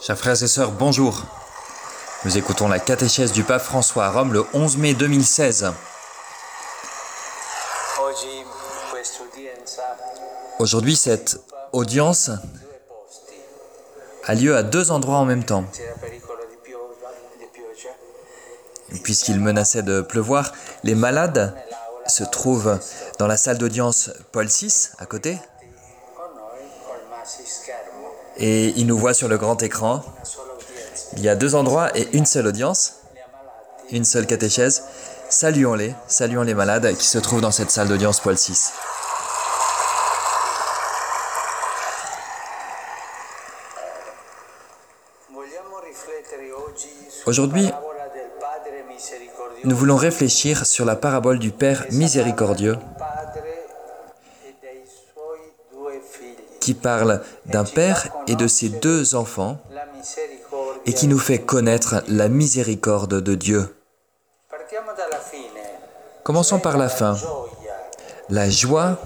Chers frères et sœurs, bonjour. Nous écoutons la catéchèse du pape François à Rome le 11 mai 2016. Oggi quest'udienza Aujourd'hui, cette audience a lieu à deux endroits en même temps. Puisqu'il menaçait de pleuvoir, les malades se trouvent dans la salle d'audience Paul VI, à côté, et ils nous voient sur le grand écran. Il y a deux endroits et une seule audience, une seule catéchèse. Saluons-les, saluons les malades qui se trouvent dans cette salle d'audience oggi sulla Aujourd'hui. Nous voulons réfléchir sur la parabole du Père miséricordieux qui parle d'un Père et de ses deux enfants et qui nous fait connaître la miséricorde de Dieu. Commençons par la fin, la joie,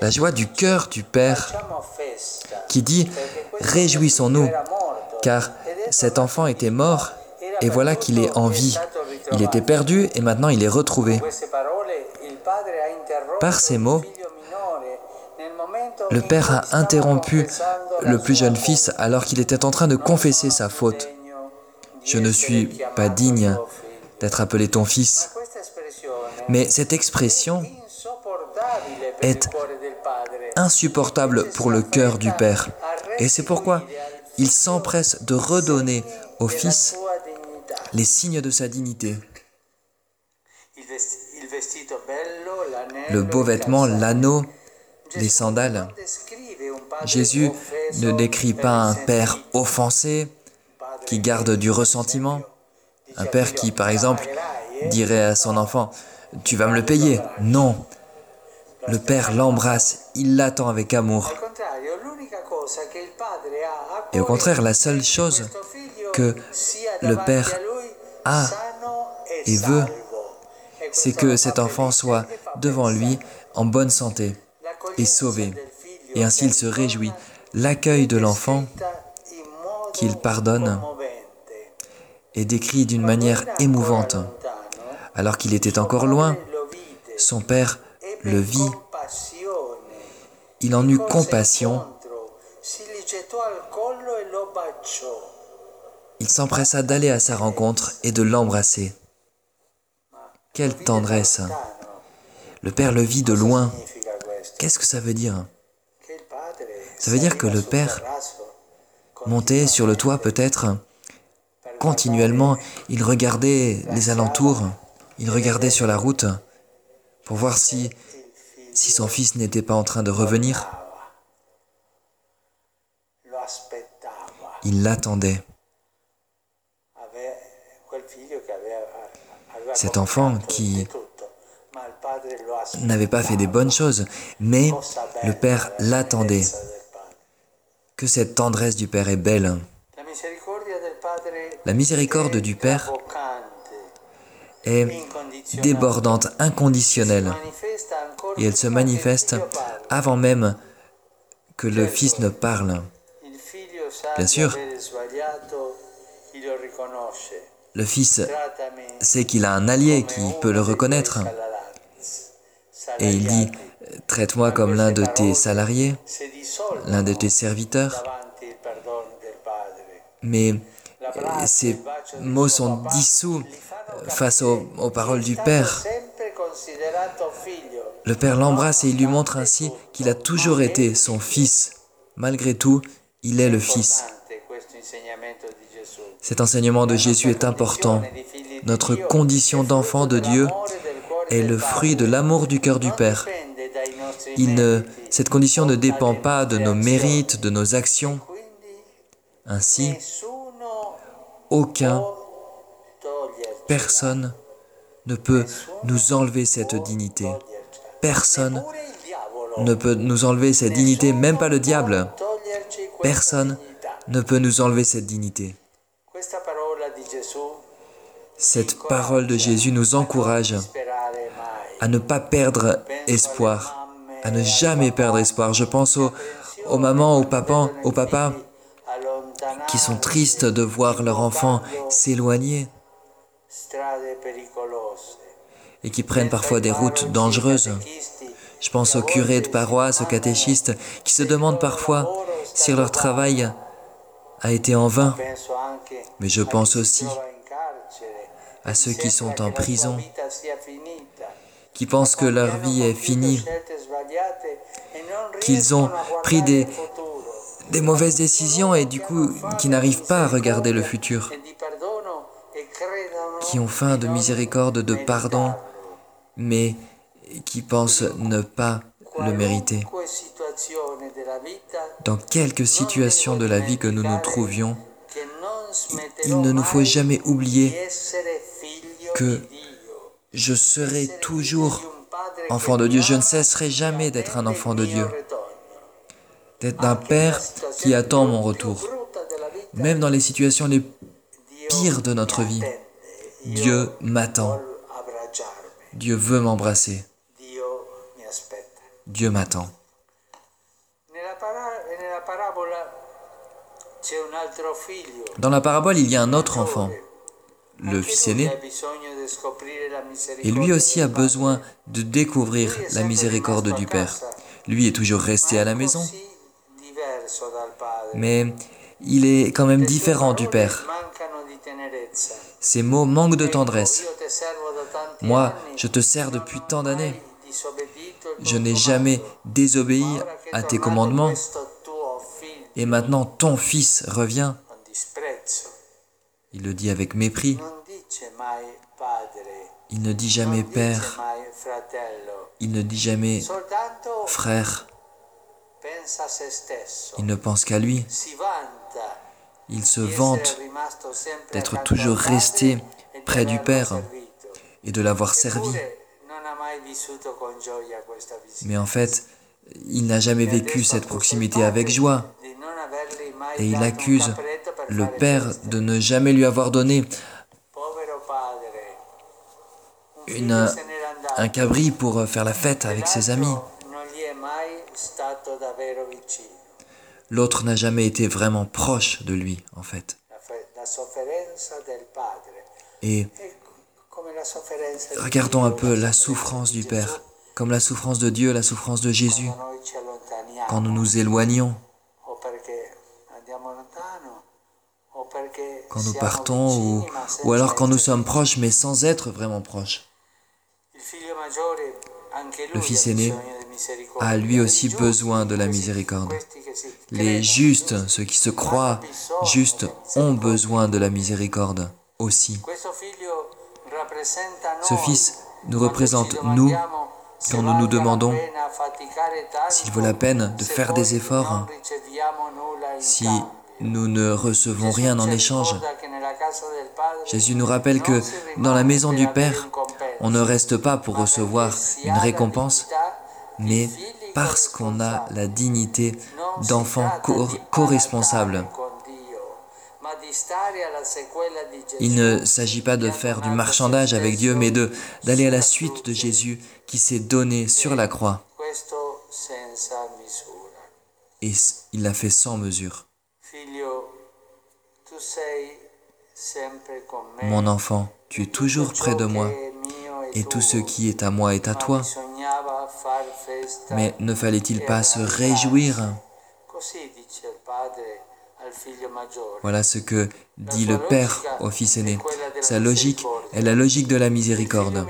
la joie du cœur du Père qui dit Réjouissons-nous, car cet enfant était mort et voilà qu'il est en vie. Il était perdu et maintenant il est retrouvé. Par ces mots, Le Père a interrompu le plus jeune fils alors qu'il était en train de confesser sa faute. Je ne suis pas digne d'être appelé ton fils. Mais cette expression est insupportable pour le cœur du Père. Et c'est pourquoi il s'empresse de redonner au Fils les signes de sa dignité. Le beau vêtement, l'anneau, les sandales. Jésus ne décrit pas un Père offensé qui garde du ressentiment. Un Père qui, par exemple, dirait à son enfant Tu vas me le payer. Non. Le Père l'embrasse, il l'attend avec amour. Et au contraire, la seule chose que le Père a et veut, c'est que cet fa enfant soit devant lui en bonne santé et sauvé. Et ainsi il se réjouit. L'accueil de l'enfant qu'il pardonne est décrit d'une manière émouvante. Alors qu'il était encore loin, son père le vit, il en eut compassion, il s'empressa d'aller à sa rencontre et de l'embrasser. Quelle tendresse Le père le vit de loin. Qu'est-ce que ça veut dire? Ça veut dire que le père montait sur le toit peut-être? Continuellement, il regardait les alentours, il regardait sur la route pour voir si, son fils n'était pas en train de revenir. Il l'attendait. Cet enfant qui n'avait pas fait des bonnes choses, mais le Père l'attendait. Que cette tendresse du Père est belle. La miséricorde du Père est débordante, inconditionnelle, et elle se manifeste avant même que le Fils ne parle. Bien sûr, le Fils sait qu'il a un allié qui peut le reconnaître, et il dit, traite-moi comme l'un de tes salariés, l'un de tes serviteurs. Mais euh, ces mots sont dissous face aux, aux paroles du Père. Le Père l'embrasse et il lui montre ainsi qu'il a toujours été son fils. Malgré tout, il est le Fils. Cet enseignement de Jésus est important. Notre condition d'enfant de Dieu est le fruit de l'amour du cœur du Père. Cette condition ne dépend pas de nos mérites, de nos actions. Ainsi, aucun, personne ne peut nous enlever cette dignité. Personne ne peut nous enlever cette dignité, même pas le diable. Personne ne peut nous enlever cette dignité. Cette parole de Jésus nous encourage à ne pas perdre espoir. à ne jamais perdre espoir. Je pense aux, aux mamans, aux papas, aux papas qui sont tristes de voir leur enfant s'éloigner et qui prennent parfois des routes dangereuses. Je pense aux curés de paroisse, aux catéchistes, qui se demandent parfois si leur travail a été en vain. Mais je pense aussi à ceux qui sont en prison, qui pensent que leur vie est finie, qu'ils ont pris des, des mauvaises décisions et du coup qui n'arrivent pas à regarder le futur, qui ont faim de miséricorde, de pardon, mais qui pensent ne pas le mériter. Dans quelques situations de la vie que nous nous trouvions, il ne nous faut jamais oublier que je serai toujours enfant de Dieu. Je ne cesserai jamais d'être un enfant de Dieu, d'être un Père qui attend mon retour. Même dans les situations les pires de notre vie, Dieu m'attend. Dieu veut m'embrasser. Dieu m'attend. Dans la parabole, il y a un autre enfant, le fils aîné, et lui aussi a besoin de découvrir la miséricorde du Père. Lui est toujours resté à la maison, mais il est quand même différent du Père. Ses mots manquent de tendresse. Moi, je te sers depuis tant d'années. Je n'ai jamais désobéi à tes commandements. Et maintenant, ton fils revient. Il le dit avec mépris. Il ne dit jamais père. Il ne dit jamais frère. Il ne pense qu'à lui. Il se vante d'être toujours resté près du Père et de l'avoir servi. Mais en fait, il n'a jamais vécu cette proximité avec joie. Et il accuse le Père de ne jamais lui avoir donné un cabri pour faire la fête avec ses amis. L'autre n'a jamais été vraiment proche de lui, en fait. Et regardons un peu la souffrance du Père, comme la souffrance de Dieu, la souffrance de Jésus, quand nous nous éloignons, quand nous partons, ou, ou alors quand nous sommes proches, mais sans être vraiment proches. Le Fils aîné a lui aussi besoin de la miséricorde. Les justes, ceux qui se croient justes, ont besoin de la miséricorde aussi. Ce Fils nous représente, nous, quand nous nous demandons s'il vaut la peine de faire des efforts, si nous ne recevons rien en échange. Jésus nous rappelle que dans la maison du Père, on ne reste pas pour recevoir une récompense, mais parce qu'on a la dignité d'enfant co-responsable. Il ne s'agit pas de faire du marchandage avec Dieu, mais d'aller à la suite de Jésus qui s'est donné sur la croix. Et il l'a fait sans mesure. Mon enfant, tu es toujours près de moi, et tout ce qui est à moi est à toi. Mais ne fallait-il pas se réjouir? Voilà ce que dit le Père au Fils aîné. Sa logique est la logique de la miséricorde.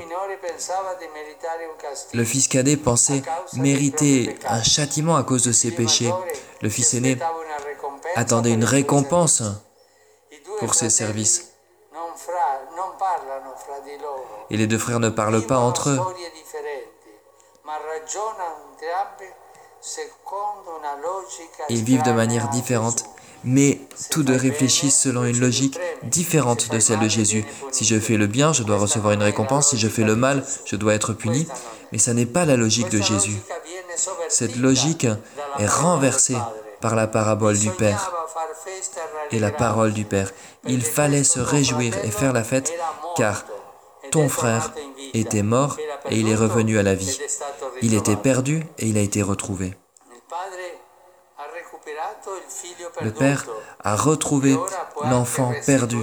Le Fils cadet pensait mériter un châtiment à cause de ses péchés. Le Fils aîné attendait une récompense pour ses services. Et les deux frères ne parlent pas entre eux. Ils vivent de manière différente, mais tous deux réfléchissent selon une logique différente de celle de Jésus. Si je fais le bien, je dois recevoir une récompense, si je fais le mal, je dois être puni, mais ça n'est pas la logique de Jésus. Cette logique est renversée par la parabole du Père et la parole du Père. Il fallait se réjouir et faire la fête, car ton frère était mort et il est revenu à la vie. Il était perdu et il a été retrouvé. Le Père a retrouvé l'enfant perdu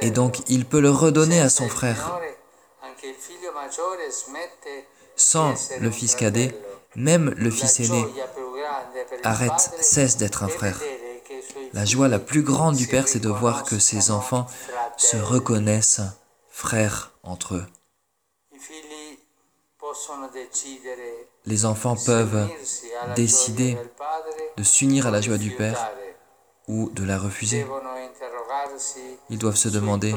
et donc il peut le redonner à son frère. Sans le fils cadet, même le fils aîné arrête, cesse d'être un frère. La joie la plus grande du Père, c'est de voir que ses enfants se reconnaissent frères entre eux. Les enfants peuvent décider de s'unir à la joie du Père ou de la refuser. Ils doivent se demander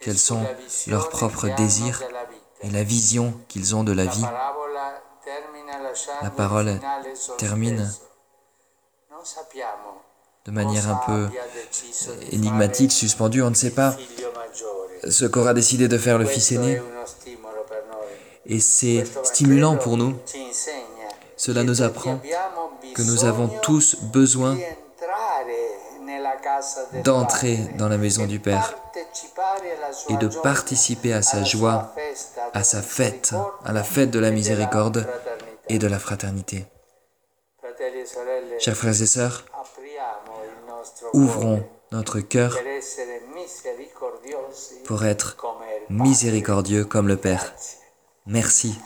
quels sont leurs propres désirs et la vision qu'ils ont de la vie. La parole termine de manière un peu énigmatique, suspendue. On ne sait pas ce qu'aura décidé de faire le fils aîné. Et c'est stimulant pour nous. Cela nous apprend que nous avons tous besoin d'entrer dans la maison du Père et de participer à sa joie, à sa fête, à la fête de la miséricorde et de la fraternité. Chers frères et sœurs, ouvrons notre cœur pour être miséricordieux comme le Père. Merci.